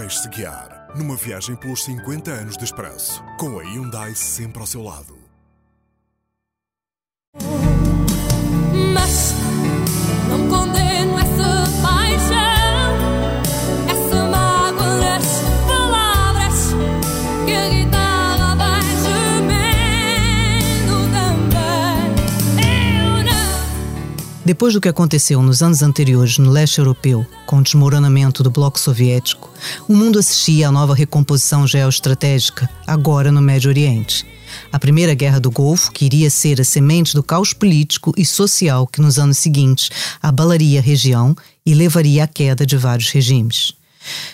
Deixe-se guiar numa viagem pelos 50 anos de expresso, com a Hyundai sempre ao seu lado. Mas Depois do que aconteceu nos anos anteriores no leste europeu, com o desmoronamento do bloco soviético, o mundo assistia à nova recomposição geoestratégica, agora no Médio Oriente. A Primeira Guerra do Golfo, que iria ser a semente do caos político e social que nos anos seguintes abalaria a região e levaria à queda de vários regimes.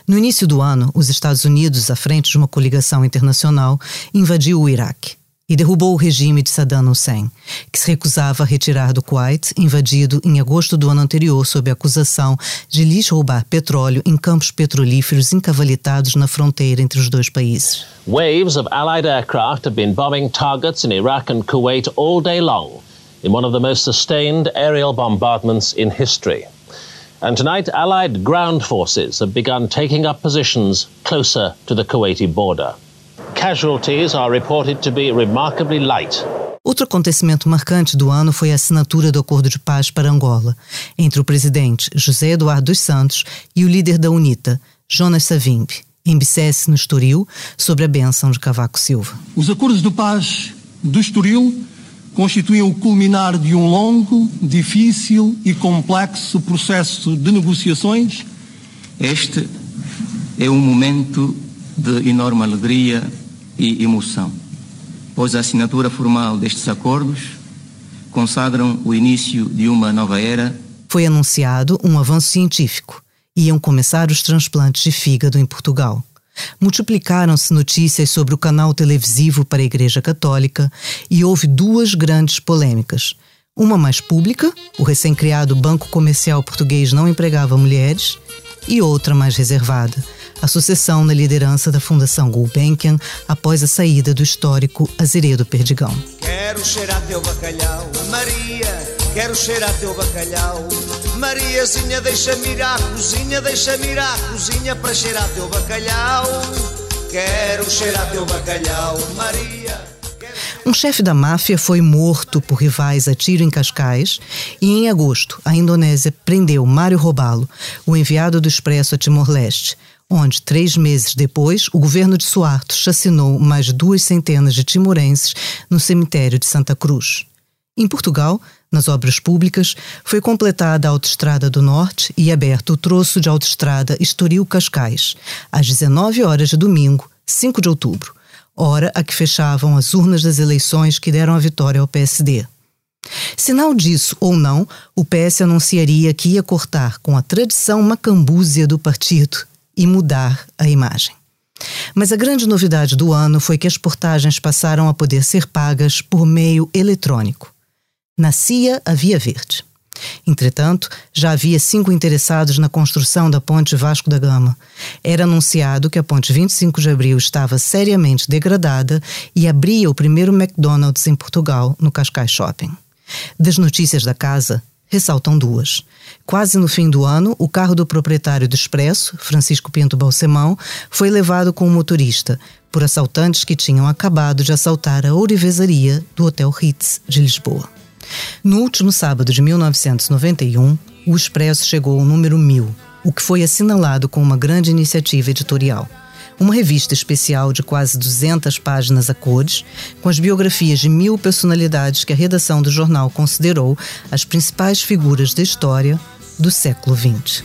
No início do ano, os Estados Unidos, à frente de uma coligação internacional, invadiu o Iraque e derrubou o regime de Saddam Hussein, que se recusava a retirar do Kuwait, invadido em agosto do ano anterior sob a acusação de lhes roubar petróleo em campos petrolíferos encavalitados na fronteira entre os dois países. Waves of Allied aircraft have been bombing targets in Iraq and Kuwait all day long in one of the most sustained aerial bombardments in history. And tonight, Allied ground forces have begun taking up positions closer to the Kuwaiti border. Casualties are reported to be remarkably light. Outro acontecimento marcante do ano foi a assinatura do Acordo de Paz para Angola, entre o presidente José Eduardo dos Santos e o líder da UNITA, Jonas Savimbi, em Bicesse, no Estoril, sobre a bênção de Cavaco Silva. Os acordos de paz do Estoril constituem o culminar de um longo, difícil e complexo processo de negociações. Este é um momento de enorme alegria e emoção, pois a assinatura formal destes acordos consagram o início de uma nova era Foi anunciado um avanço científico. Iam começar os transplantes de fígado em Portugal. Multiplicaram-se notícias sobre o canal televisivo para a Igreja Católica e houve duas grandes polêmicas. Uma mais pública, o recém-criado Banco Comercial Português não empregava mulheres, e outra mais reservada, a sucessão na liderança da Fundação Gulbenkian após a saída do histórico Azeredo Perdigão. Quero cheirar teu bacalhau, Maria. Quero cheirar teu bacalhau. Mariazinha, deixa-me ir à cozinha, deixa-me ir à cozinha para cheirar teu bacalhau. Quero cheirar teu bacalhau, Maria. Um chefe da máfia foi morto por rivais a tiro em Cascais e, em agosto, a Indonésia prendeu Mário Robalo, o enviado do Expresso a Timor-Leste, onde, três meses depois, o governo de Suarto chacinou mais duas centenas de timorenses no cemitério de Santa Cruz. Em Portugal, nas obras públicas, foi completada a Autoestrada do Norte e aberto o troço de autoestrada Estoril-Cascais, às 19 horas de domingo, 5 de outubro, hora a que fechavam as urnas das eleições que deram a vitória ao PSD. Sinal disso ou não, o PS anunciaria que ia cortar com a tradição macambúzia do partido e mudar a imagem. Mas a grande novidade do ano foi que as portagens passaram a poder ser pagas por meio eletrônico. Nascia a Via Verde. Entretanto, já havia cinco interessados na construção da Ponte Vasco da Gama. Era anunciado que a Ponte 25 de Abril estava seriamente degradada e abria o primeiro McDonald's em Portugal, no Cascais Shopping. Das notícias da casa, ressaltam duas. Quase no fim do ano, o carro do proprietário do Expresso, Francisco Pinto Balsemão, foi levado com o motorista por assaltantes que tinham acabado de assaltar a ourivesaria do Hotel Ritz de Lisboa. No último sábado de 1991, o Expresso chegou ao número 1000, o que foi assinalado com uma grande iniciativa editorial. Uma revista especial de quase 200 páginas a cores, com as biografias de mil personalidades que a redação do jornal considerou as principais figuras da história do século XX.